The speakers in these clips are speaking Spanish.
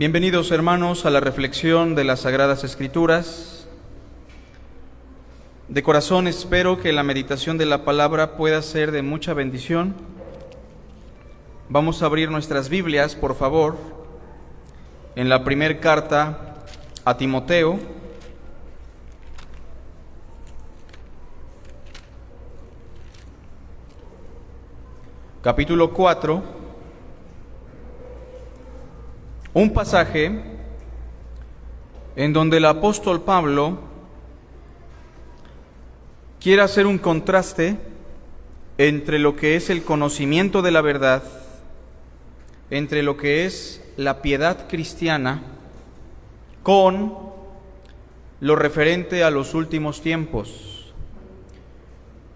Bienvenidos hermanos a la reflexión de las Sagradas Escrituras. De corazón espero que la meditación de la palabra pueda ser de mucha bendición. Vamos a abrir nuestras Biblias, por favor, en la primera carta a Timoteo. Capítulo 4 un pasaje en donde el apóstol Pablo quiere hacer un contraste entre lo que es el conocimiento de la verdad, entre lo que es la piedad cristiana, con lo referente a los últimos tiempos.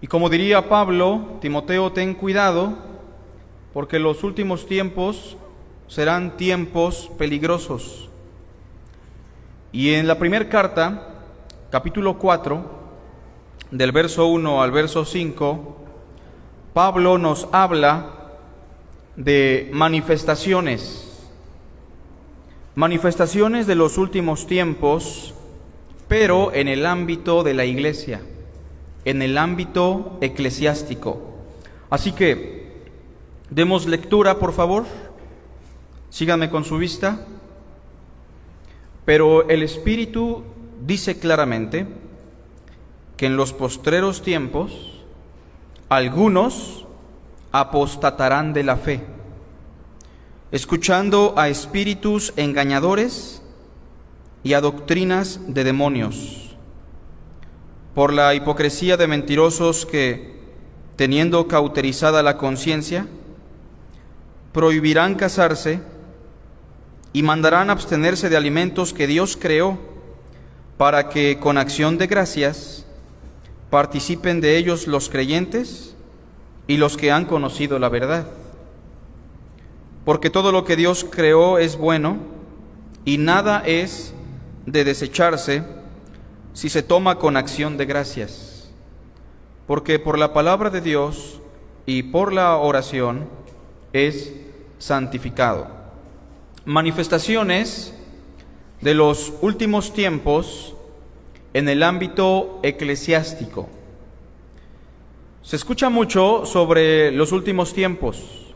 Y como diría Pablo, Timoteo, ten cuidado, porque los últimos tiempos serán tiempos peligrosos. Y en la primera carta, capítulo 4, del verso 1 al verso 5, Pablo nos habla de manifestaciones, manifestaciones de los últimos tiempos, pero en el ámbito de la iglesia, en el ámbito eclesiástico. Así que, demos lectura, por favor. Síganme con su vista. Pero el Espíritu dice claramente que en los postreros tiempos algunos apostatarán de la fe, escuchando a espíritus engañadores y a doctrinas de demonios, por la hipocresía de mentirosos que, teniendo cauterizada la conciencia, prohibirán casarse, y mandarán abstenerse de alimentos que Dios creó para que con acción de gracias participen de ellos los creyentes y los que han conocido la verdad. Porque todo lo que Dios creó es bueno y nada es de desecharse si se toma con acción de gracias. Porque por la palabra de Dios y por la oración es santificado manifestaciones de los últimos tiempos en el ámbito eclesiástico. Se escucha mucho sobre los últimos tiempos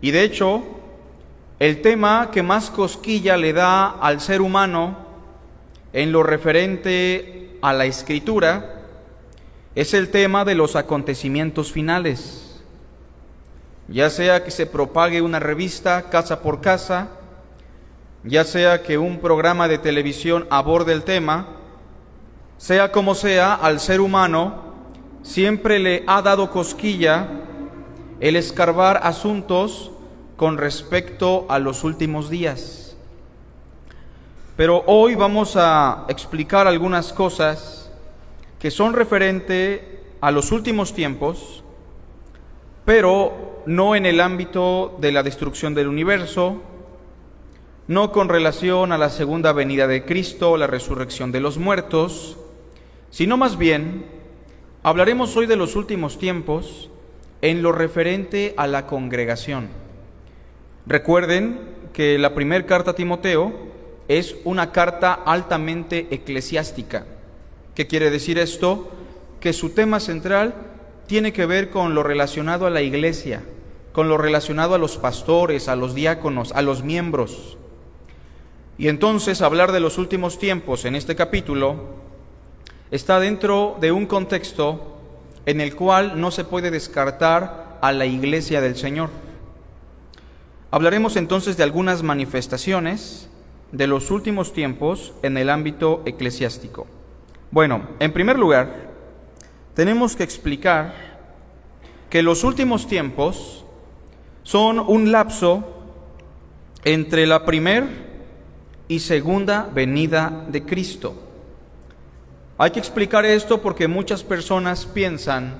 y de hecho el tema que más cosquilla le da al ser humano en lo referente a la escritura es el tema de los acontecimientos finales ya sea que se propague una revista casa por casa, ya sea que un programa de televisión aborde el tema, sea como sea, al ser humano siempre le ha dado cosquilla el escarbar asuntos con respecto a los últimos días. Pero hoy vamos a explicar algunas cosas que son referente a los últimos tiempos, pero no en el ámbito de la destrucción del universo, no con relación a la segunda venida de Cristo, la resurrección de los muertos, sino más bien hablaremos hoy de los últimos tiempos en lo referente a la congregación. Recuerden que la primera carta a Timoteo es una carta altamente eclesiástica. ¿Qué quiere decir esto? Que su tema central tiene que ver con lo relacionado a la iglesia, con lo relacionado a los pastores, a los diáconos, a los miembros. Y entonces hablar de los últimos tiempos en este capítulo está dentro de un contexto en el cual no se puede descartar a la iglesia del Señor. Hablaremos entonces de algunas manifestaciones de los últimos tiempos en el ámbito eclesiástico. Bueno, en primer lugar, tenemos que explicar que los últimos tiempos son un lapso entre la primera y segunda venida de Cristo. Hay que explicar esto porque muchas personas piensan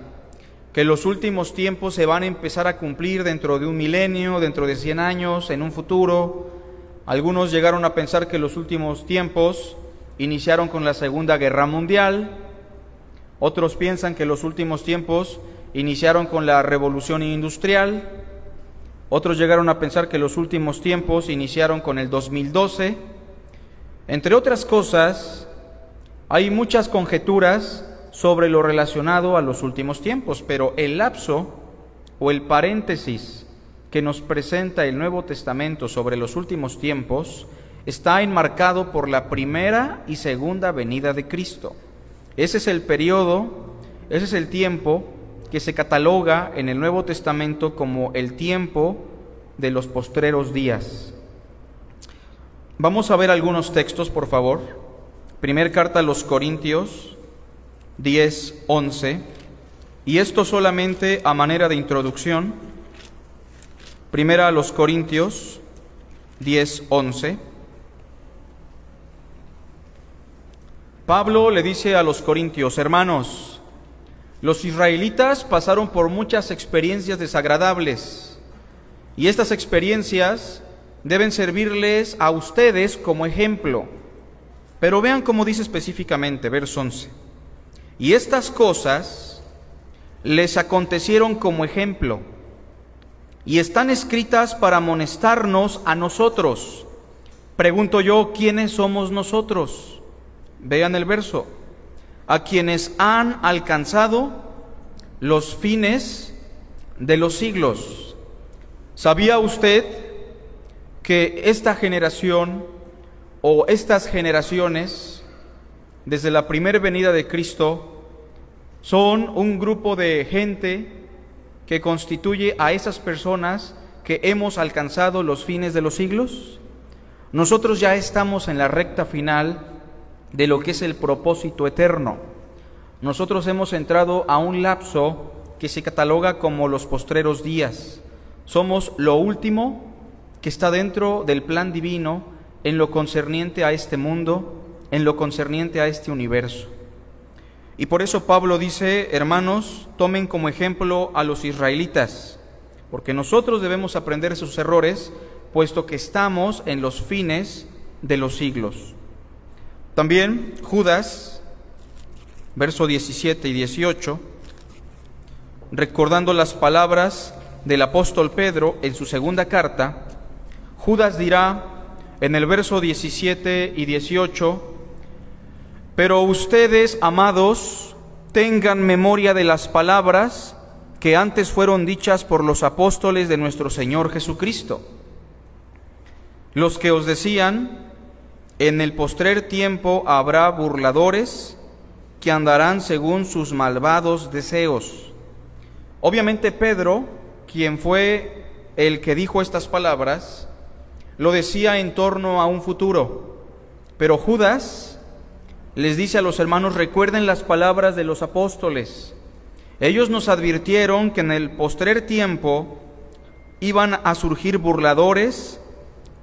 que los últimos tiempos se van a empezar a cumplir dentro de un milenio, dentro de 100 años, en un futuro. Algunos llegaron a pensar que los últimos tiempos iniciaron con la Segunda Guerra Mundial. Otros piensan que los últimos tiempos iniciaron con la Revolución Industrial. Otros llegaron a pensar que los últimos tiempos iniciaron con el 2012. Entre otras cosas, hay muchas conjeturas sobre lo relacionado a los últimos tiempos, pero el lapso o el paréntesis que nos presenta el Nuevo Testamento sobre los últimos tiempos está enmarcado por la primera y segunda venida de Cristo. Ese es el periodo, ese es el tiempo que se cataloga en el Nuevo Testamento como el tiempo de los postreros días. Vamos a ver algunos textos, por favor. Primer carta a los Corintios 10, 11. Y esto solamente a manera de introducción. Primera a los Corintios 10, 11. Pablo le dice a los Corintios, hermanos, los israelitas pasaron por muchas experiencias desagradables y estas experiencias deben servirles a ustedes como ejemplo. Pero vean cómo dice específicamente, verso 11. Y estas cosas les acontecieron como ejemplo y están escritas para amonestarnos a nosotros. Pregunto yo, ¿quiénes somos nosotros? Vean el verso a quienes han alcanzado los fines de los siglos. ¿Sabía usted que esta generación o estas generaciones, desde la primera venida de Cristo, son un grupo de gente que constituye a esas personas que hemos alcanzado los fines de los siglos? Nosotros ya estamos en la recta final de lo que es el propósito eterno. Nosotros hemos entrado a un lapso que se cataloga como los postreros días. Somos lo último que está dentro del plan divino en lo concerniente a este mundo, en lo concerniente a este universo. Y por eso Pablo dice, hermanos, tomen como ejemplo a los israelitas, porque nosotros debemos aprender sus errores, puesto que estamos en los fines de los siglos. También Judas, verso 17 y 18, recordando las palabras del apóstol Pedro en su segunda carta, Judas dirá en el verso 17 y 18, pero ustedes, amados, tengan memoria de las palabras que antes fueron dichas por los apóstoles de nuestro Señor Jesucristo, los que os decían, en el postrer tiempo habrá burladores que andarán según sus malvados deseos. Obviamente Pedro, quien fue el que dijo estas palabras, lo decía en torno a un futuro. Pero Judas les dice a los hermanos, recuerden las palabras de los apóstoles. Ellos nos advirtieron que en el postrer tiempo iban a surgir burladores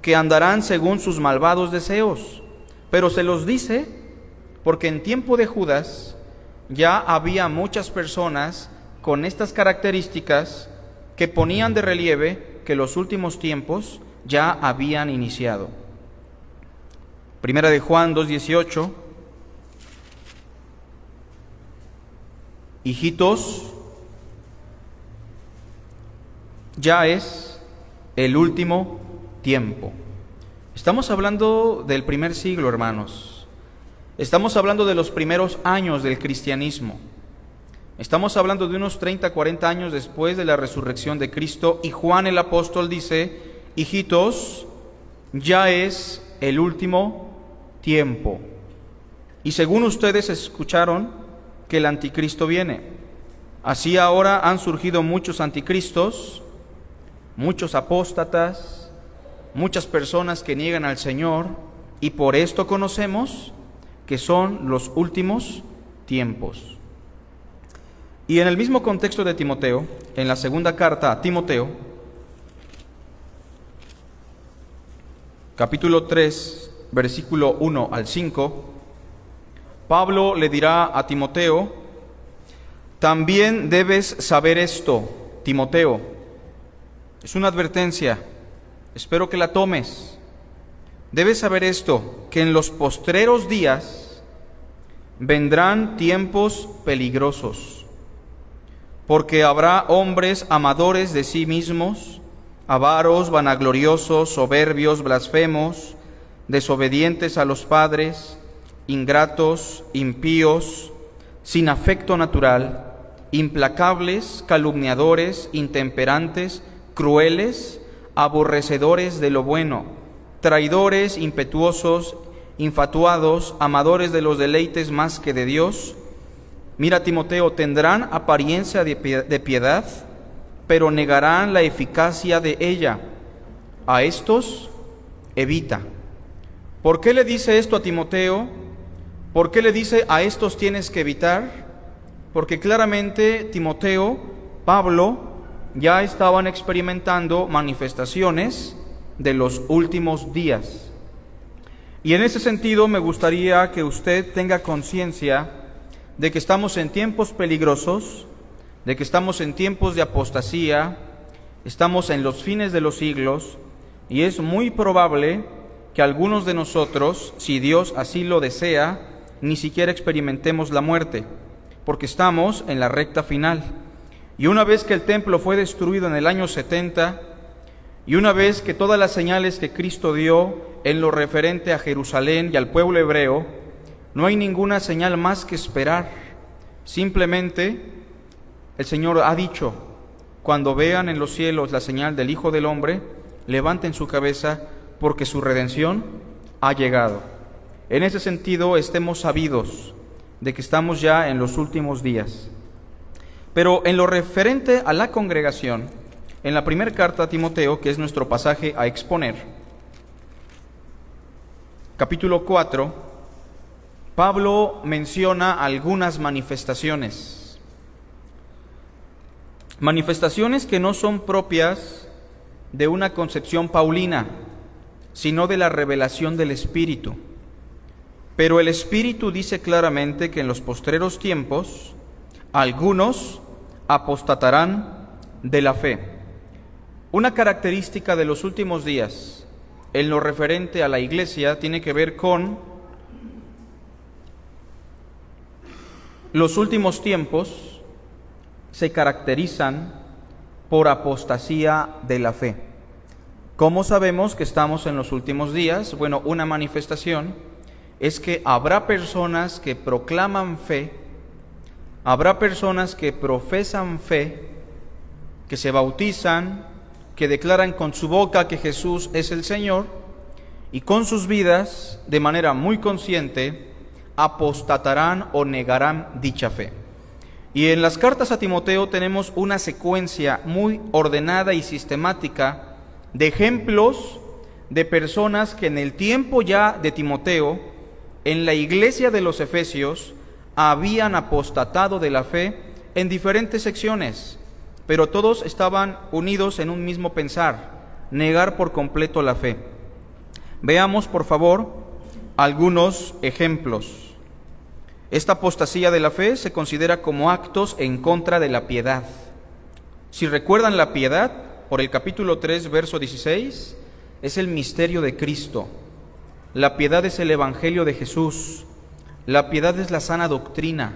que andarán según sus malvados deseos. Pero se los dice porque en tiempo de Judas ya había muchas personas con estas características que ponían de relieve que los últimos tiempos ya habían iniciado. Primera de Juan 2.18. Hijitos, ya es el último tiempo. Estamos hablando del primer siglo, hermanos. Estamos hablando de los primeros años del cristianismo. Estamos hablando de unos 30, 40 años después de la resurrección de Cristo y Juan el apóstol dice, hijitos, ya es el último tiempo. Y según ustedes escucharon que el anticristo viene. Así ahora han surgido muchos anticristos, muchos apóstatas, muchas personas que niegan al Señor y por esto conocemos que son los últimos tiempos. Y en el mismo contexto de Timoteo, en la segunda carta a Timoteo, capítulo 3, versículo 1 al 5, Pablo le dirá a Timoteo, también debes saber esto, Timoteo. Es una advertencia Espero que la tomes. Debes saber esto, que en los postreros días vendrán tiempos peligrosos, porque habrá hombres amadores de sí mismos, avaros, vanagloriosos, soberbios, blasfemos, desobedientes a los padres, ingratos, impíos, sin afecto natural, implacables, calumniadores, intemperantes, crueles, aborrecedores de lo bueno, traidores, impetuosos, infatuados, amadores de los deleites más que de Dios. Mira, Timoteo, tendrán apariencia de piedad, pero negarán la eficacia de ella. A estos evita. ¿Por qué le dice esto a Timoteo? ¿Por qué le dice a estos tienes que evitar? Porque claramente Timoteo, Pablo, ya estaban experimentando manifestaciones de los últimos días. Y en ese sentido me gustaría que usted tenga conciencia de que estamos en tiempos peligrosos, de que estamos en tiempos de apostasía, estamos en los fines de los siglos y es muy probable que algunos de nosotros, si Dios así lo desea, ni siquiera experimentemos la muerte, porque estamos en la recta final. Y una vez que el templo fue destruido en el año 70, y una vez que todas las señales que Cristo dio en lo referente a Jerusalén y al pueblo hebreo, no hay ninguna señal más que esperar. Simplemente el Señor ha dicho, cuando vean en los cielos la señal del Hijo del Hombre, levanten su cabeza porque su redención ha llegado. En ese sentido, estemos sabidos de que estamos ya en los últimos días. Pero en lo referente a la congregación, en la primera carta a Timoteo, que es nuestro pasaje a exponer, capítulo 4, Pablo menciona algunas manifestaciones. Manifestaciones que no son propias de una concepción paulina, sino de la revelación del Espíritu. Pero el Espíritu dice claramente que en los postreros tiempos algunos apostatarán de la fe. Una característica de los últimos días en lo referente a la iglesia tiene que ver con los últimos tiempos se caracterizan por apostasía de la fe. ¿Cómo sabemos que estamos en los últimos días? Bueno, una manifestación es que habrá personas que proclaman fe, habrá personas que profesan fe, que se bautizan, que declaran con su boca que Jesús es el Señor y con sus vidas, de manera muy consciente, apostatarán o negarán dicha fe. Y en las cartas a Timoteo tenemos una secuencia muy ordenada y sistemática de ejemplos de personas que en el tiempo ya de Timoteo, en la iglesia de los Efesios, habían apostatado de la fe en diferentes secciones pero todos estaban unidos en un mismo pensar, negar por completo la fe. Veamos, por favor, algunos ejemplos. Esta apostasía de la fe se considera como actos en contra de la piedad. Si recuerdan la piedad, por el capítulo 3, verso 16, es el misterio de Cristo. La piedad es el Evangelio de Jesús. La piedad es la sana doctrina.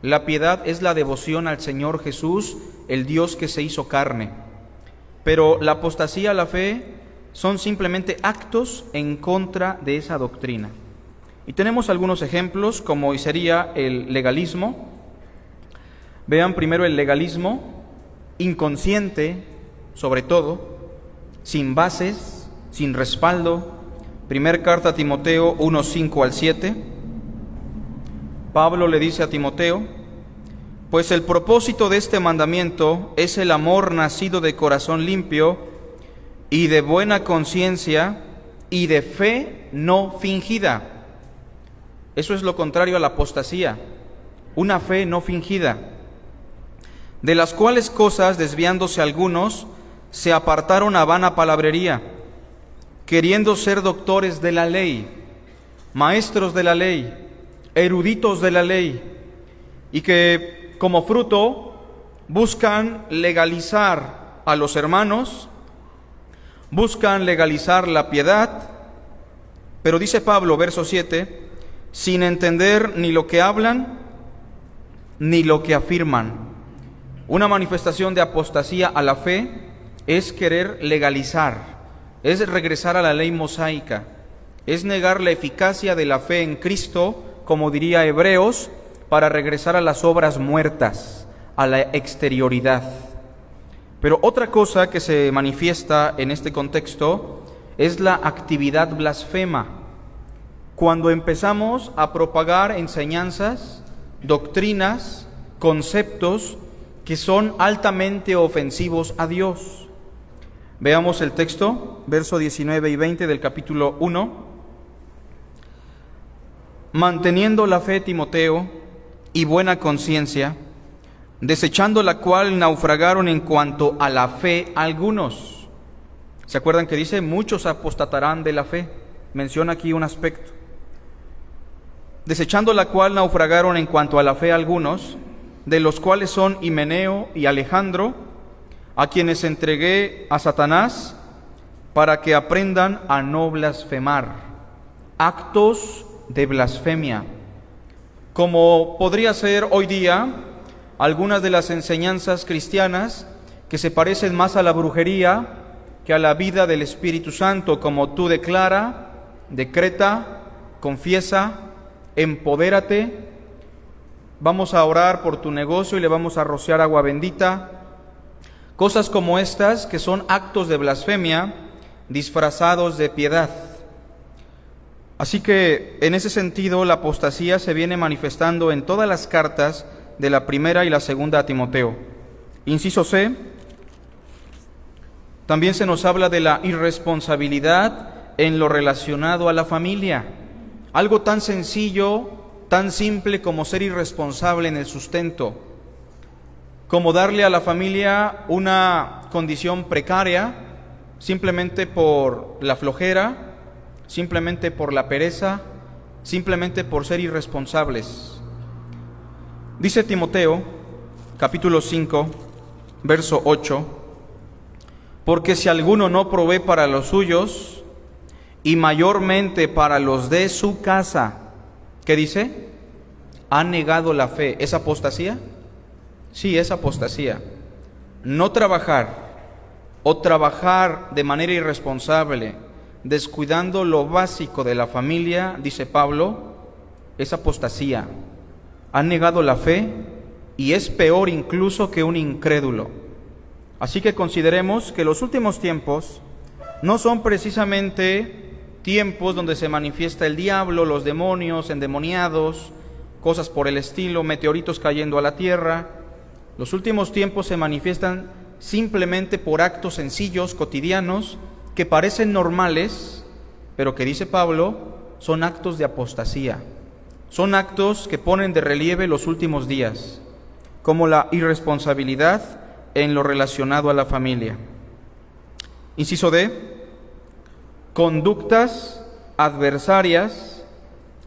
La piedad es la devoción al Señor Jesús, el Dios que se hizo carne. Pero la apostasía a la fe son simplemente actos en contra de esa doctrina. Y tenemos algunos ejemplos, como sería el legalismo. Vean primero el legalismo inconsciente, sobre todo, sin bases, sin respaldo. Primer carta a Timoteo 1, 5 al 7. Pablo le dice a Timoteo, pues el propósito de este mandamiento es el amor nacido de corazón limpio y de buena conciencia y de fe no fingida. Eso es lo contrario a la apostasía, una fe no fingida, de las cuales cosas, desviándose algunos, se apartaron a vana palabrería, queriendo ser doctores de la ley, maestros de la ley, eruditos de la ley, y que como fruto buscan legalizar a los hermanos, buscan legalizar la piedad, pero dice Pablo, verso 7, sin entender ni lo que hablan ni lo que afirman. Una manifestación de apostasía a la fe es querer legalizar, es regresar a la ley mosaica, es negar la eficacia de la fe en Cristo, como diría Hebreos, para regresar a las obras muertas, a la exterioridad. Pero otra cosa que se manifiesta en este contexto es la actividad blasfema. Cuando empezamos a propagar enseñanzas, doctrinas, conceptos que son altamente ofensivos a Dios. Veamos el texto, verso 19 y 20 del capítulo 1. Manteniendo la fe, Timoteo, y buena conciencia, desechando la cual naufragaron en cuanto a la fe algunos. ¿Se acuerdan que dice, muchos apostatarán de la fe? Menciona aquí un aspecto. Desechando la cual naufragaron en cuanto a la fe algunos, de los cuales son Himeneo y Alejandro, a quienes entregué a Satanás para que aprendan a no blasfemar, actos de blasfemia, como podría ser hoy día algunas de las enseñanzas cristianas que se parecen más a la brujería que a la vida del Espíritu Santo, como tú declara, decreta, confiesa, empodérate. Vamos a orar por tu negocio y le vamos a rociar agua bendita. Cosas como estas que son actos de blasfemia disfrazados de piedad. Así que en ese sentido la apostasía se viene manifestando en todas las cartas de la primera y la segunda a Timoteo. Inciso C, también se nos habla de la irresponsabilidad en lo relacionado a la familia. Algo tan sencillo, tan simple como ser irresponsable en el sustento, como darle a la familia una condición precaria simplemente por la flojera, simplemente por la pereza, simplemente por ser irresponsables. Dice Timoteo, capítulo 5, verso 8, porque si alguno no provee para los suyos y mayormente para los de su casa, ¿qué dice? Ha negado la fe. ¿Es apostasía? Sí, es apostasía. No trabajar o trabajar de manera irresponsable, descuidando lo básico de la familia, dice Pablo, es apostasía han negado la fe y es peor incluso que un incrédulo. Así que consideremos que los últimos tiempos no son precisamente tiempos donde se manifiesta el diablo, los demonios, endemoniados, cosas por el estilo, meteoritos cayendo a la tierra. Los últimos tiempos se manifiestan simplemente por actos sencillos, cotidianos, que parecen normales, pero que dice Pablo, son actos de apostasía. Son actos que ponen de relieve los últimos días, como la irresponsabilidad en lo relacionado a la familia. Inciso D, conductas adversarias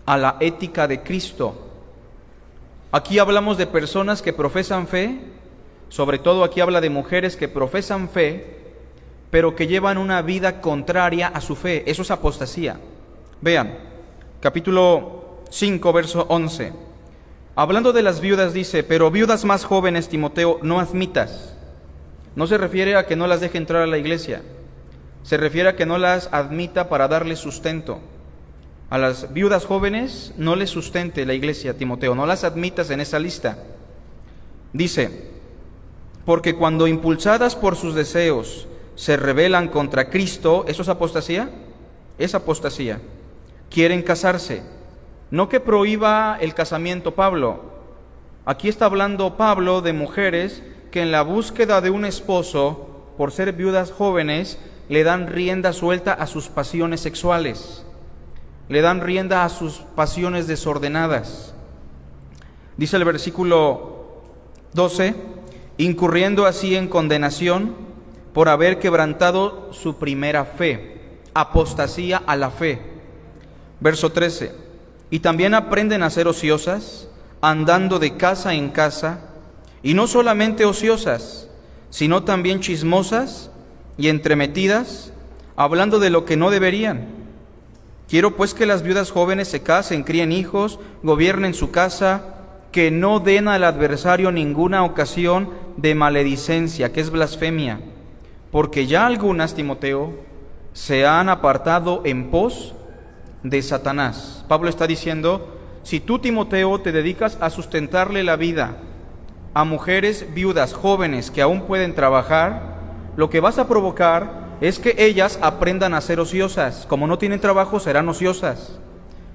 a la ética de Cristo. Aquí hablamos de personas que profesan fe, sobre todo aquí habla de mujeres que profesan fe, pero que llevan una vida contraria a su fe. Eso es apostasía. Vean, capítulo 5, verso 11. Hablando de las viudas dice, pero viudas más jóvenes, Timoteo, no admitas. No se refiere a que no las deje entrar a la iglesia, se refiere a que no las admita para darle sustento. A las viudas jóvenes no les sustente la iglesia, Timoteo, no las admitas en esa lista. Dice, porque cuando impulsadas por sus deseos se rebelan contra Cristo, ¿eso es apostasía? Es apostasía. Quieren casarse no que prohíba el casamiento Pablo. Aquí está hablando Pablo de mujeres que en la búsqueda de un esposo, por ser viudas jóvenes, le dan rienda suelta a sus pasiones sexuales, le dan rienda a sus pasiones desordenadas. Dice el versículo 12, incurriendo así en condenación por haber quebrantado su primera fe, apostasía a la fe. Verso 13 y también aprenden a ser ociosas, andando de casa en casa, y no solamente ociosas, sino también chismosas y entremetidas, hablando de lo que no deberían. Quiero pues que las viudas jóvenes se casen, críen hijos, gobiernen su casa, que no den al adversario ninguna ocasión de maledicencia, que es blasfemia, porque ya algunas, Timoteo, se han apartado en pos de Satanás. Pablo está diciendo, si tú, Timoteo, te dedicas a sustentarle la vida a mujeres viudas jóvenes que aún pueden trabajar, lo que vas a provocar es que ellas aprendan a ser ociosas. Como no tienen trabajo, serán ociosas.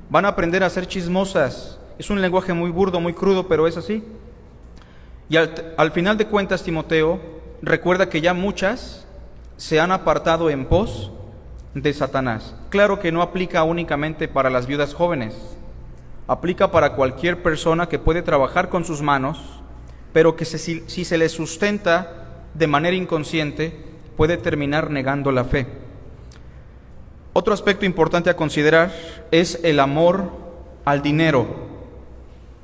Van a aprender a ser chismosas. Es un lenguaje muy burdo, muy crudo, pero es así. Y al, al final de cuentas, Timoteo, recuerda que ya muchas se han apartado en pos de Satanás. Claro que no aplica únicamente para las viudas jóvenes, aplica para cualquier persona que puede trabajar con sus manos, pero que si, si se le sustenta de manera inconsciente, puede terminar negando la fe. Otro aspecto importante a considerar es el amor al dinero.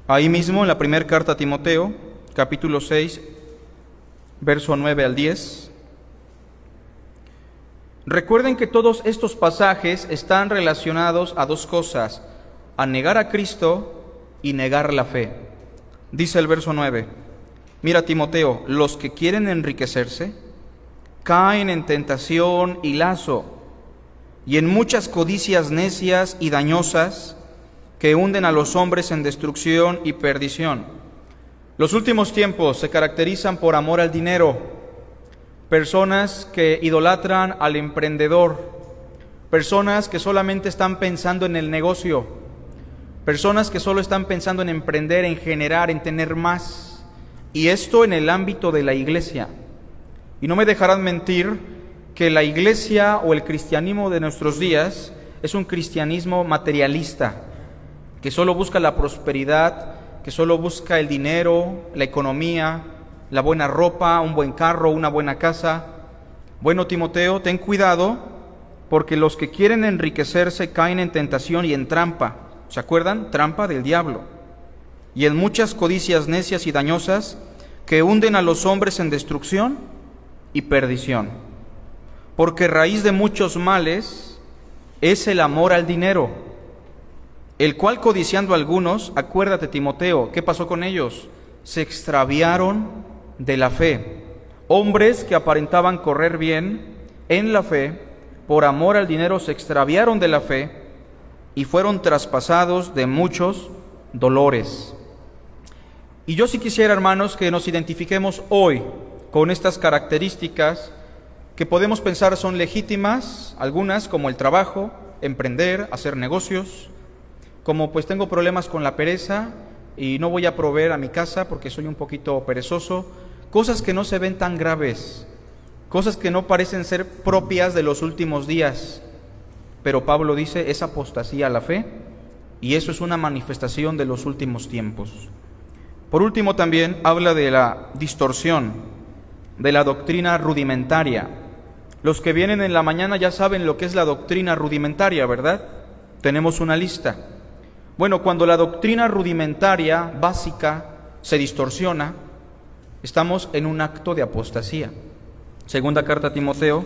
Ahí mismo en la primera carta a Timoteo, capítulo 6, verso 9 al 10, Recuerden que todos estos pasajes están relacionados a dos cosas, a negar a Cristo y negar la fe. Dice el verso 9, mira Timoteo, los que quieren enriquecerse caen en tentación y lazo y en muchas codicias necias y dañosas que hunden a los hombres en destrucción y perdición. Los últimos tiempos se caracterizan por amor al dinero, personas que idolatran al emprendedor, personas que solamente están pensando en el negocio, personas que solo están pensando en emprender, en generar, en tener más. Y esto en el ámbito de la iglesia. Y no me dejarán mentir que la iglesia o el cristianismo de nuestros días es un cristianismo materialista, que solo busca la prosperidad, que solo busca el dinero, la economía, la buena ropa, un buen carro, una buena casa. Bueno, Timoteo, ten cuidado porque los que quieren enriquecerse caen en tentación y en trampa. ¿Se acuerdan? Trampa del diablo. Y en muchas codicias necias y dañosas que hunden a los hombres en destrucción y perdición. Porque raíz de muchos males es el amor al dinero, el cual codiciando a algunos, acuérdate Timoteo, ¿qué pasó con ellos? Se extraviaron de la fe, hombres que aparentaban correr bien en la fe, por amor al dinero se extraviaron de la fe y fueron traspasados de muchos dolores. Y yo sí quisiera, hermanos, que nos identifiquemos hoy con estas características que podemos pensar son legítimas, algunas como el trabajo, emprender, hacer negocios, como pues tengo problemas con la pereza y no voy a proveer a mi casa porque soy un poquito perezoso, cosas que no se ven tan graves, cosas que no parecen ser propias de los últimos días. Pero Pablo dice, es apostasía a la fe y eso es una manifestación de los últimos tiempos. Por último también habla de la distorsión, de la doctrina rudimentaria. Los que vienen en la mañana ya saben lo que es la doctrina rudimentaria, ¿verdad? Tenemos una lista. Bueno, cuando la doctrina rudimentaria básica se distorsiona, estamos en un acto de apostasía. Segunda carta a Timoteo,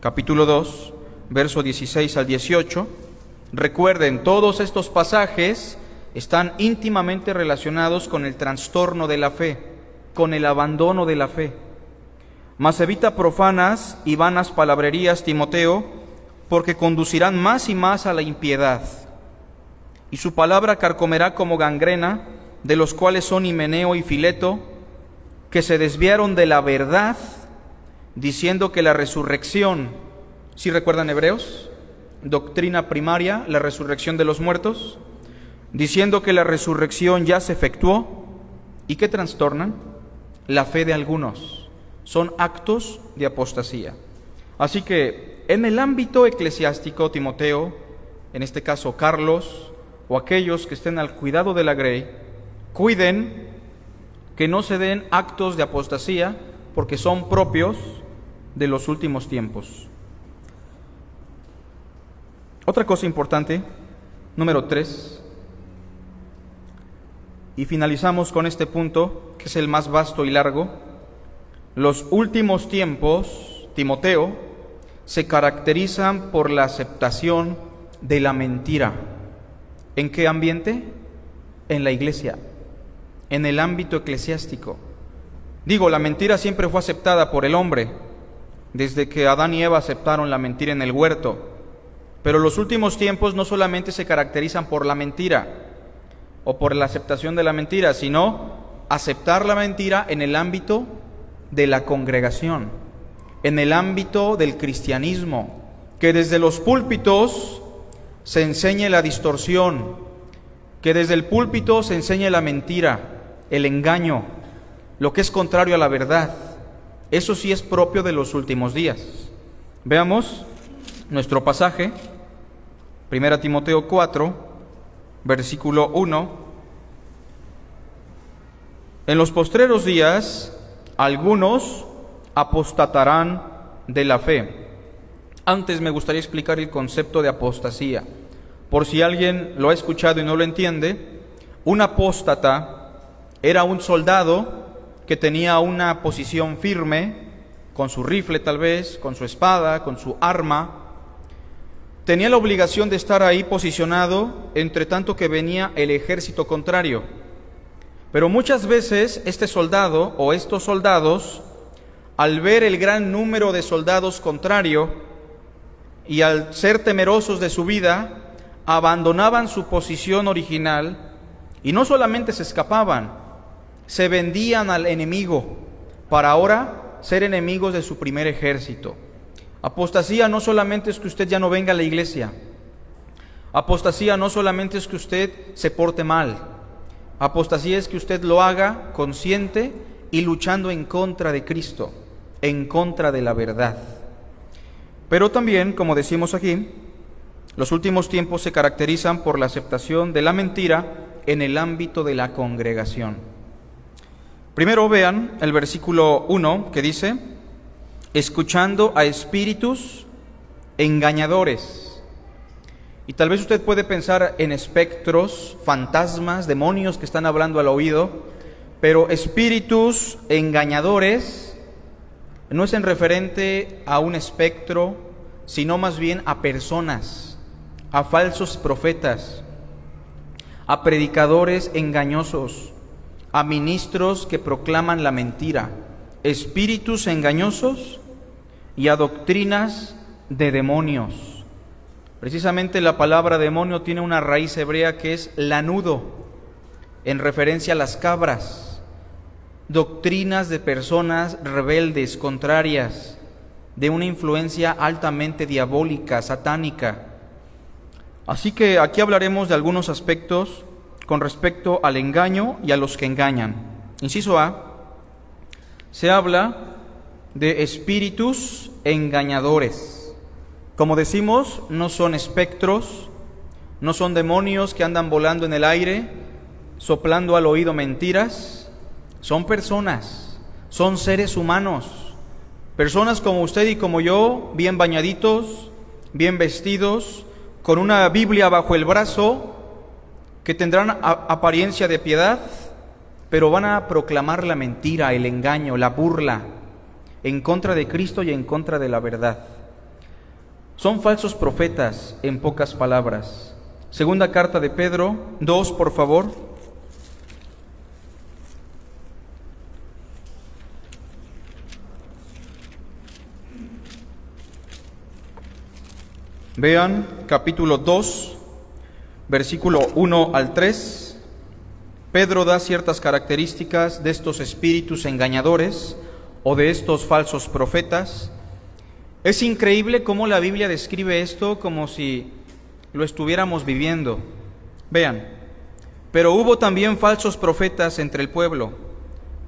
capítulo 2, verso 16 al 18. Recuerden, todos estos pasajes están íntimamente relacionados con el trastorno de la fe, con el abandono de la fe. Mas evita profanas y vanas palabrerías, Timoteo, porque conducirán más y más a la impiedad. Y su palabra carcomerá como gangrena, de los cuales son Himeneo y Fileto, que se desviaron de la verdad diciendo que la resurrección, si recuerdan Hebreos? Doctrina primaria, la resurrección de los muertos, diciendo que la resurrección ya se efectuó y que trastornan la fe de algunos. Son actos de apostasía. Así que en el ámbito eclesiástico, Timoteo, en este caso Carlos, o aquellos que estén al cuidado de la grey, cuiden que no se den actos de apostasía porque son propios de los últimos tiempos. Otra cosa importante, número tres, y finalizamos con este punto, que es el más vasto y largo. Los últimos tiempos, Timoteo, se caracterizan por la aceptación de la mentira. ¿En qué ambiente? En la iglesia en el ámbito eclesiástico. Digo, la mentira siempre fue aceptada por el hombre, desde que Adán y Eva aceptaron la mentira en el huerto. Pero los últimos tiempos no solamente se caracterizan por la mentira o por la aceptación de la mentira, sino aceptar la mentira en el ámbito de la congregación, en el ámbito del cristianismo, que desde los púlpitos se enseñe la distorsión, que desde el púlpito se enseñe la mentira, el engaño, lo que es contrario a la verdad. Eso sí es propio de los últimos días. Veamos nuestro pasaje, 1 Timoteo 4, versículo 1. En los postreros días, algunos apostatarán de la fe. Antes me gustaría explicar el concepto de apostasía. Por si alguien lo ha escuchado y no lo entiende, un apóstata era un soldado que tenía una posición firme, con su rifle tal vez, con su espada, con su arma, tenía la obligación de estar ahí posicionado entre tanto que venía el ejército contrario. Pero muchas veces este soldado o estos soldados, al ver el gran número de soldados contrario y al ser temerosos de su vida, abandonaban su posición original y no solamente se escapaban, se vendían al enemigo para ahora ser enemigos de su primer ejército. Apostasía no solamente es que usted ya no venga a la iglesia. Apostasía no solamente es que usted se porte mal. Apostasía es que usted lo haga consciente y luchando en contra de Cristo, en contra de la verdad. Pero también, como decimos aquí, los últimos tiempos se caracterizan por la aceptación de la mentira en el ámbito de la congregación. Primero vean el versículo 1 que dice, escuchando a espíritus engañadores. Y tal vez usted puede pensar en espectros, fantasmas, demonios que están hablando al oído, pero espíritus engañadores no es en referente a un espectro, sino más bien a personas, a falsos profetas, a predicadores engañosos a ministros que proclaman la mentira, espíritus engañosos y a doctrinas de demonios. Precisamente la palabra demonio tiene una raíz hebrea que es lanudo, en referencia a las cabras, doctrinas de personas rebeldes, contrarias, de una influencia altamente diabólica, satánica. Así que aquí hablaremos de algunos aspectos con respecto al engaño y a los que engañan. Inciso A, se habla de espíritus engañadores. Como decimos, no son espectros, no son demonios que andan volando en el aire, soplando al oído mentiras, son personas, son seres humanos, personas como usted y como yo, bien bañaditos, bien vestidos, con una Biblia bajo el brazo, que tendrán apariencia de piedad, pero van a proclamar la mentira, el engaño, la burla, en contra de Cristo y en contra de la verdad. Son falsos profetas, en pocas palabras. Segunda carta de Pedro, dos, por favor. Vean capítulo 2, versículo 1 al 3, Pedro da ciertas características de estos espíritus engañadores o de estos falsos profetas. Es increíble cómo la Biblia describe esto como si lo estuviéramos viviendo. Vean, pero hubo también falsos profetas entre el pueblo,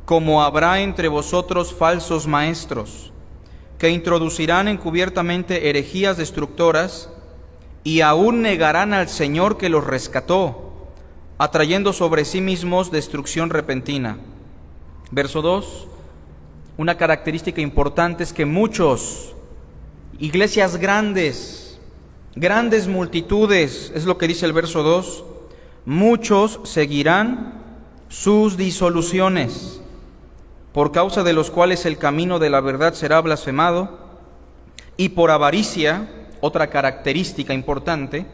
como habrá entre vosotros falsos maestros, que introducirán encubiertamente herejías destructoras, y aún negarán al Señor que los rescató, atrayendo sobre sí mismos destrucción repentina. Verso 2. Una característica importante es que muchos, iglesias grandes, grandes multitudes, es lo que dice el verso 2, muchos seguirán sus disoluciones, por causa de los cuales el camino de la verdad será blasfemado, y por avaricia otra característica importante,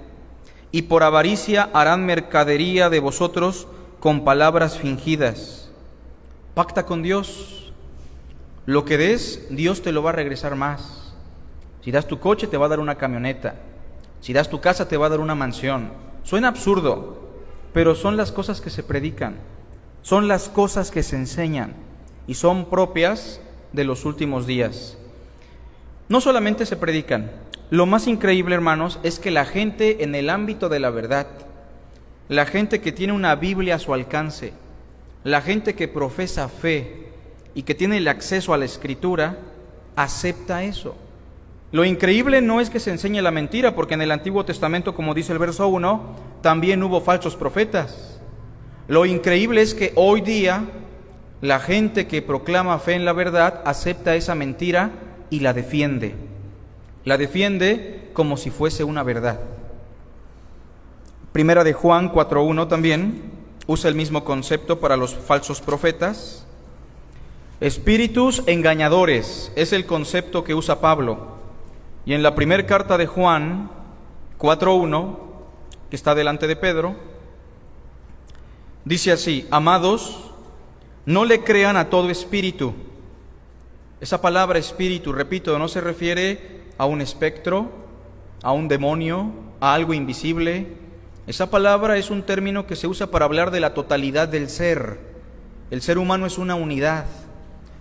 y por avaricia harán mercadería de vosotros con palabras fingidas. Pacta con Dios, Lo que des, Dios te lo va a regresar más. Si das tu coche, te va a dar una camioneta. Si das tu casa, te va a dar una mansión. Suena absurdo, pero son las cosas que se predican, son las cosas que se enseñan y son propias de los últimos días. No solamente se predican, lo más increíble, hermanos, es que la gente en el ámbito de la verdad, la gente que tiene una Biblia a su alcance, la gente que profesa fe y que tiene el acceso a la escritura, acepta eso. Lo increíble no es que se enseñe la mentira, porque en el Antiguo Testamento, como dice el verso 1, también hubo falsos profetas. Lo increíble es que hoy día la gente que proclama fe en la verdad acepta esa mentira y la defiende. La defiende como si fuese una verdad. Primera de Juan 4.1 también usa el mismo concepto para los falsos profetas. Espíritus engañadores es el concepto que usa Pablo. Y en la primera carta de Juan 4.1, que está delante de Pedro, dice así, amados, no le crean a todo espíritu. Esa palabra espíritu, repito, no se refiere a un espectro, a un demonio, a algo invisible, esa palabra es un término que se usa para hablar de la totalidad del ser. El ser humano es una unidad.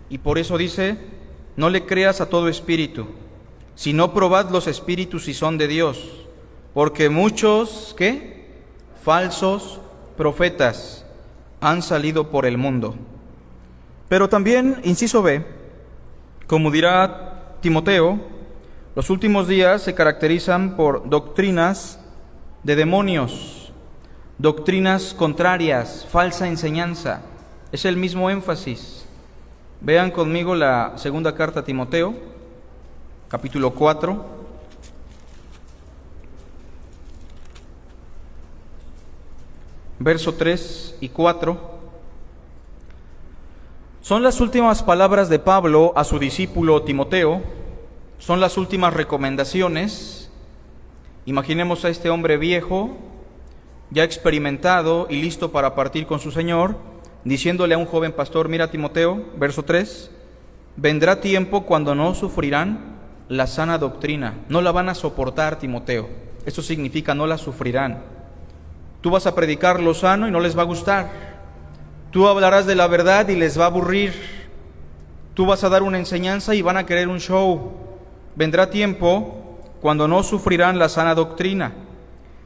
Y por eso dice, no le creas a todo espíritu, sino probad los espíritus si son de Dios. Porque muchos, ¿qué? Falsos profetas han salido por el mundo. Pero también, inciso B, como dirá Timoteo, los últimos días se caracterizan por doctrinas de demonios, doctrinas contrarias, falsa enseñanza. Es el mismo énfasis. Vean conmigo la segunda carta a Timoteo, capítulo 4. Verso 3 y 4. Son las últimas palabras de Pablo a su discípulo Timoteo, son las últimas recomendaciones. Imaginemos a este hombre viejo, ya experimentado y listo para partir con su Señor, diciéndole a un joven pastor, mira Timoteo, verso 3, vendrá tiempo cuando no sufrirán la sana doctrina, no la van a soportar Timoteo, eso significa no la sufrirán. Tú vas a predicar lo sano y no les va a gustar, tú hablarás de la verdad y les va a aburrir, tú vas a dar una enseñanza y van a querer un show, vendrá tiempo cuando no sufrirán la sana doctrina,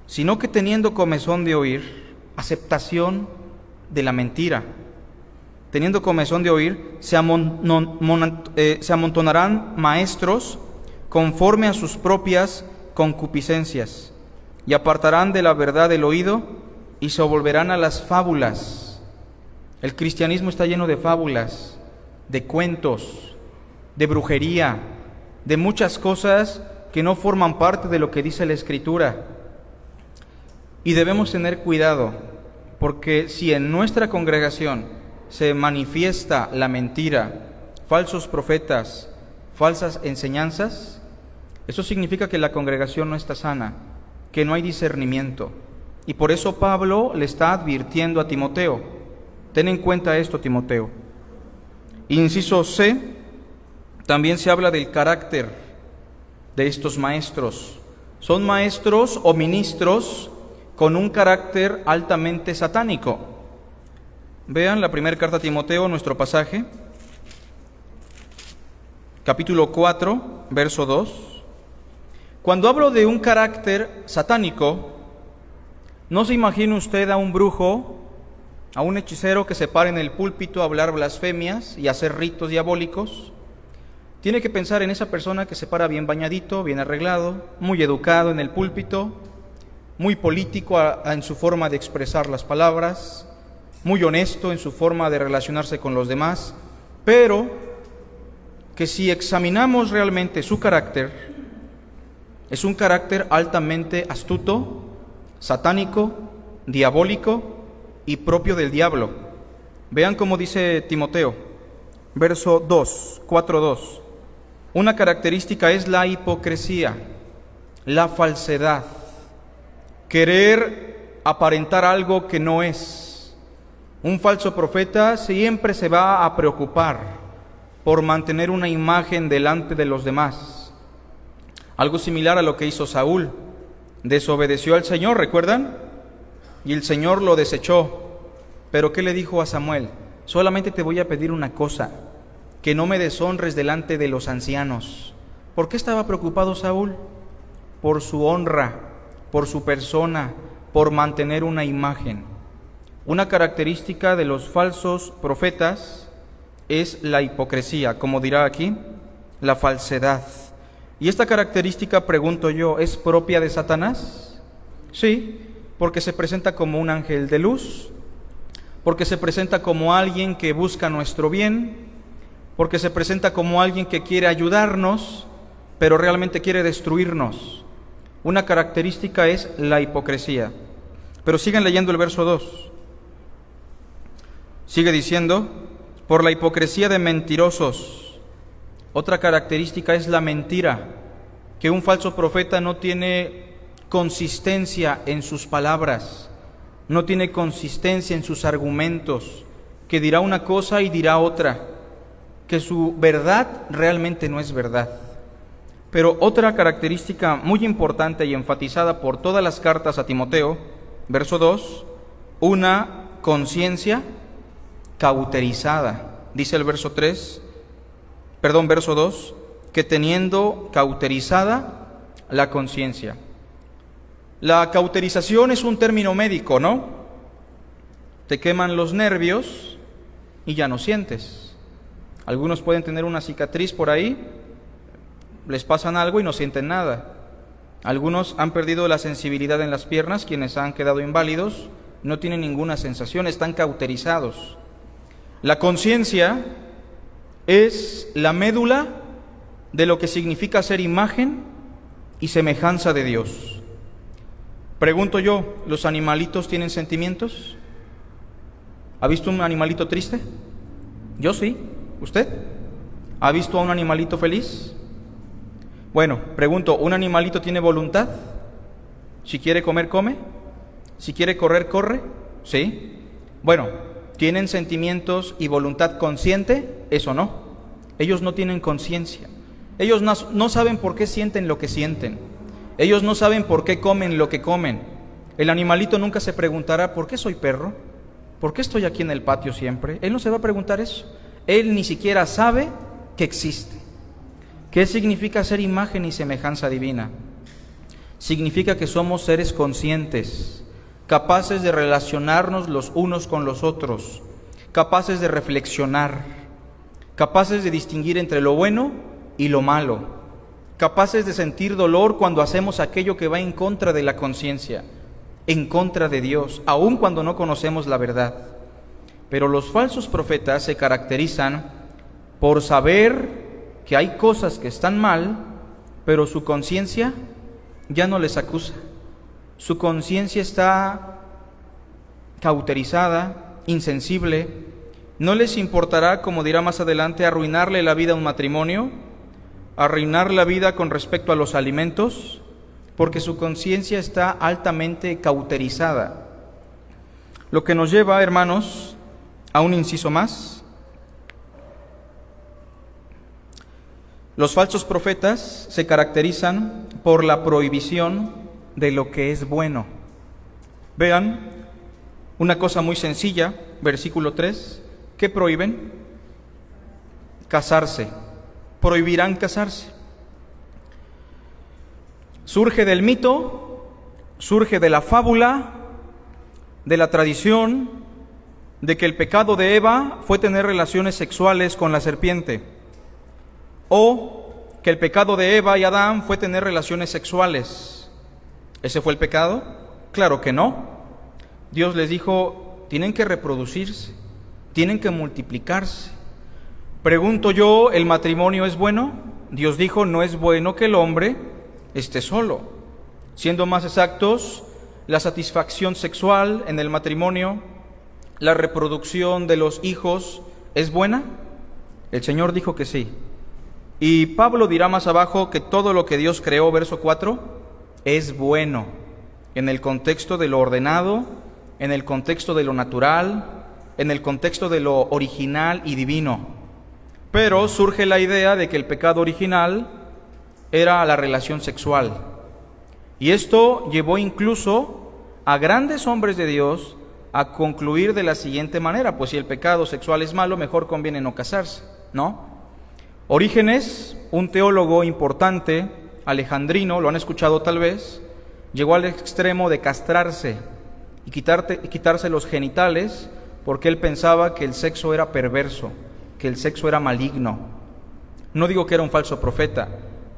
sino que teniendo comezón de oír, aceptación de la mentira, teniendo comezón de oír, se, eh, se amontonarán maestros conforme a sus propias concupiscencias, y apartarán de la verdad el oído y se volverán a las fábulas. El cristianismo está lleno de fábulas, de cuentos, de brujería, de muchas cosas que no forman parte de lo que dice la Escritura. Y debemos tener cuidado, porque si en nuestra congregación se manifiesta la mentira, falsos profetas, falsas enseñanzas, eso significa que la congregación no está sana, que no hay discernimiento. Y por eso Pablo le está advirtiendo a Timoteo, ten en cuenta esto, Timoteo. Inciso C, también se habla del carácter de estos maestros. Son maestros o ministros con un carácter altamente satánico. Vean la primera carta a Timoteo, nuestro pasaje, capítulo 4, verso 2. Cuando hablo de un carácter satánico, no se imagine usted a un brujo, a un hechicero que se pare en el púlpito a hablar blasfemias y hacer ritos diabólicos. Tiene que pensar en esa persona que se para bien bañadito, bien arreglado, muy educado en el púlpito, muy político en su forma de expresar las palabras, muy honesto en su forma de relacionarse con los demás, pero que si examinamos realmente su carácter, es un carácter altamente astuto, satánico, diabólico y propio del diablo. Vean cómo dice Timoteo, verso 2, 4, 2. Una característica es la hipocresía, la falsedad, querer aparentar algo que no es. Un falso profeta siempre se va a preocupar por mantener una imagen delante de los demás. Algo similar a lo que hizo Saúl. Desobedeció al Señor, ¿recuerdan? Y el Señor lo desechó. Pero ¿qué le dijo a Samuel? Solamente te voy a pedir una cosa, que no me deshonres delante de los ancianos. ¿Por qué estaba preocupado Saúl? Por su honra, por su persona, por mantener una imagen. Una característica de los falsos profetas es la hipocresía, como dirá aquí, la falsedad. Y esta característica, pregunto yo, ¿es propia de Satanás? Sí, porque se presenta como un ángel de luz, porque se presenta como alguien que busca nuestro bien, porque se presenta como alguien que quiere ayudarnos, pero realmente quiere destruirnos. Una característica es la hipocresía. Pero sigan leyendo el verso 2. Sigue diciendo, por la hipocresía de mentirosos. Otra característica es la mentira, que un falso profeta no tiene consistencia en sus palabras, no tiene consistencia en sus argumentos, que dirá una cosa y dirá otra, que su verdad realmente no es verdad. Pero otra característica muy importante y enfatizada por todas las cartas a Timoteo, verso 2, una conciencia cauterizada. Dice el verso 3, perdón, verso 2, que teniendo cauterizada la conciencia. La cauterización es un término médico, ¿no? Te queman los nervios y ya no sientes. Algunos pueden tener una cicatriz por ahí, les pasan algo y no sienten nada. Algunos han perdido la sensibilidad en las piernas, quienes han quedado inválidos, no tienen ninguna sensación, están cauterizados. La conciencia es la médula de lo que significa ser imagen y semejanza de Dios. Pregunto yo, ¿los animalitos tienen sentimientos? ¿Ha visto un animalito triste? Yo sí. ¿Usted? ¿Ha visto a un animalito feliz? Bueno, pregunto, ¿un animalito tiene voluntad? Si quiere comer, come. Si quiere correr, corre. ¿Sí? Bueno, ¿Tienen sentimientos y voluntad consciente? Eso no. Ellos no tienen conciencia. Ellos no, saben por qué sienten lo que sienten. Ellos no saben por qué comen lo que comen. El animalito nunca se preguntará, ¿por qué soy perro? ¿Por qué estoy aquí en el patio siempre? Él no se va a preguntar eso. Él ni siquiera sabe que existe. ¿Qué significa ser imagen y semejanza divina? Significa que somos seres conscientes capaces de relacionarnos los unos con los otros, capaces de reflexionar, capaces de distinguir entre lo bueno y lo malo, capaces de sentir dolor cuando hacemos aquello que va en contra de la conciencia, en contra de Dios, aun cuando no conocemos la verdad. Pero los falsos profetas se caracterizan por saber que hay cosas que están mal, pero su conciencia ya no les acusa su conciencia está cauterizada, insensible, no les importará, como dirá más adelante, arruinarle la vida a un matrimonio, arruinar la vida con respecto a los alimentos, porque su conciencia está altamente cauterizada. Lo que nos lleva, hermanos, a un inciso más. Los falsos profetas se caracterizan por la prohibición de lo que es bueno. Vean una cosa muy sencilla, versículo 3, ¿qué prohíben? Casarse. Prohibirán casarse. Surge del mito, surge de la fábula, de la tradición, de que el pecado de Eva fue tener relaciones sexuales con la serpiente, o que el pecado de Eva y Adán fue tener relaciones sexuales. ¿Ese fue el pecado? Claro que no. Dios les dijo, tienen que reproducirse, tienen que multiplicarse. Pregunto yo, ¿el matrimonio es bueno? Dios dijo, no es bueno que el hombre esté solo. Siendo más exactos, la satisfacción sexual en el matrimonio, la reproducción de los hijos, ¿es buena? El Señor dijo que sí. Y Pablo dirá más abajo que todo lo que Dios creó, verso 4, es bueno en el contexto de lo ordenado, en el contexto de lo natural, en el contexto de lo original y divino. Pero surge la idea de que el pecado original era la relación sexual. Y esto llevó incluso a grandes hombres de Dios a concluir de la siguiente manera, pues si el pecado sexual es malo, mejor conviene no casarse, ¿no? Orígenes, un teólogo importante, alejandrino, lo han escuchado tal vez, llegó al extremo de castrarse y, y quitarse los genitales porque él pensaba que el sexo era perverso, que el sexo era maligno. No digo que era un falso profeta,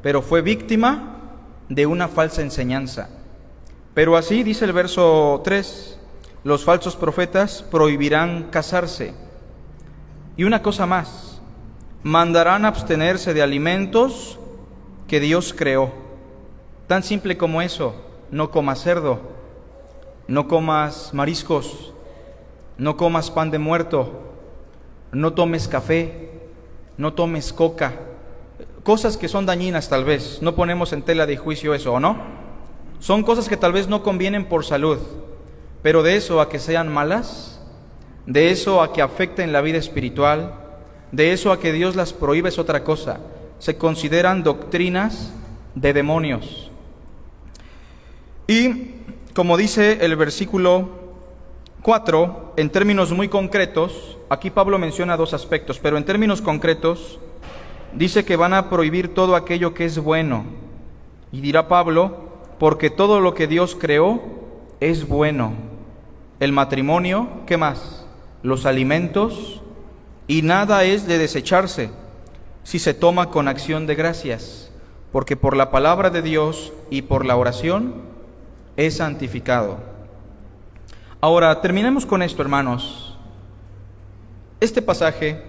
pero fue víctima de una falsa enseñanza. Pero así dice el verso 3, los falsos profetas prohibirán casarse. Y una cosa más, mandarán abstenerse de alimentos que Dios creó. Tan simple como eso, no comas cerdo, no comas mariscos, no comas pan de muerto, no tomes café, no tomes coca, cosas que son dañinas tal vez, no ponemos en tela de juicio eso, ¿o no? Son cosas que tal vez no convienen por salud, pero de eso a que sean malas, de eso a que afecten la vida espiritual, de eso a que Dios las prohíbe es otra cosa. Se consideran doctrinas de demonios. Y como dice el versículo 4, en términos muy concretos, aquí Pablo menciona dos aspectos, pero en términos concretos, dice que van a prohibir todo aquello que es bueno. Y dirá Pablo, porque todo lo que Dios creó es bueno. El matrimonio, ¿qué más? Los alimentos, y nada es de desecharse si se toma con acción de gracias, porque por la palabra de Dios y por la oración es santificado. Ahora, terminemos con esto, hermanos. Este pasaje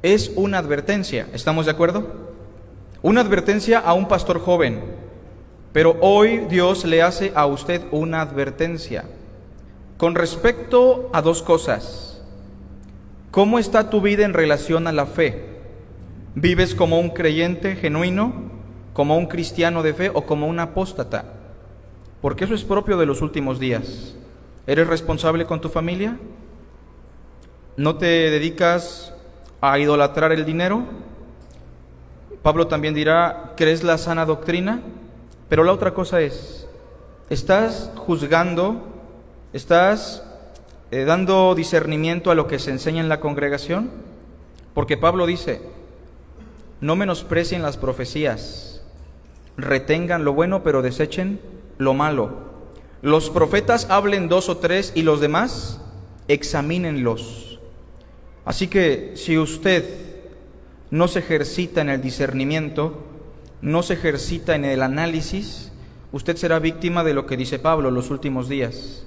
es una advertencia, ¿estamos de acuerdo? Una advertencia a un pastor joven, pero hoy Dios le hace a usted una advertencia con respecto a dos cosas. ¿Cómo está tu vida en relación a la fe? ¿Vives como un creyente genuino, como un cristiano de fe o como un apóstata? Porque eso es propio de los últimos días. ¿Eres responsable con tu familia? ¿No te dedicas a idolatrar el dinero? Pablo también dirá, ¿crees la sana doctrina? Pero la otra cosa es, ¿estás juzgando, estás eh, dando discernimiento a lo que se enseña en la congregación? Porque Pablo dice, no menosprecien las profecías, retengan lo bueno pero desechen lo malo. Los profetas hablen dos o tres y los demás examínenlos. Así que si usted no se ejercita en el discernimiento, no se ejercita en el análisis, usted será víctima de lo que dice Pablo los últimos días.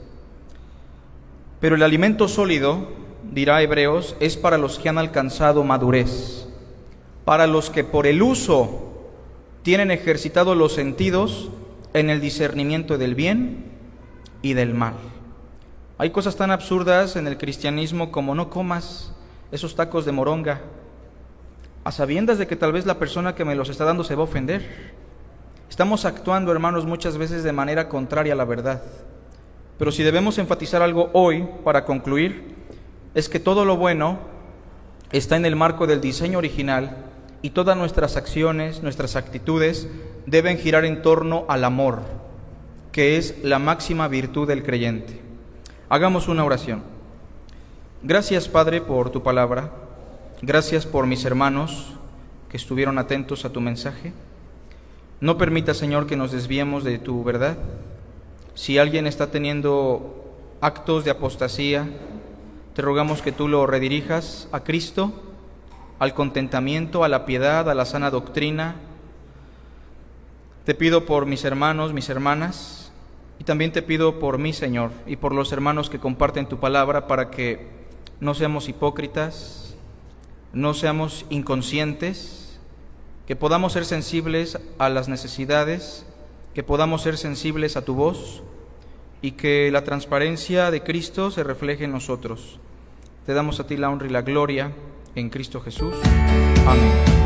Pero el alimento sólido, dirá Hebreos, es para los que han alcanzado madurez, para los que por el uso tienen ejercitado los sentidos en el discernimiento del bien y del mal. Hay cosas tan absurdas en el cristianismo como no comas esos tacos de moronga, a sabiendas de que tal vez la persona que me los está dando se va a ofender. Estamos actuando, hermanos, muchas veces de manera contraria a la verdad. Pero si debemos enfatizar algo hoy para concluir, es que todo lo bueno está en el marco del diseño original y todas nuestras acciones, nuestras actitudes deben girar en torno al amor, que es la máxima virtud del creyente. Hagamos una oración. Gracias Padre por tu palabra, gracias por mis hermanos que estuvieron atentos a tu mensaje. No permita Señor que nos desviemos de tu verdad. Si alguien está teniendo actos de apostasía, te rogamos que tú lo redirijas a Cristo, al contentamiento, a la piedad, a la sana doctrina. Te pido por mis hermanos, mis hermanas, y también te pido por mí, Señor, y por los hermanos que comparten tu palabra, para que no seamos hipócritas, no seamos inconscientes, que podamos ser sensibles a las necesidades, que podamos ser sensibles a tu voz y que la transparencia de Cristo se refleje en nosotros. Te damos a ti la honra y la gloria en Cristo Jesús. Amén.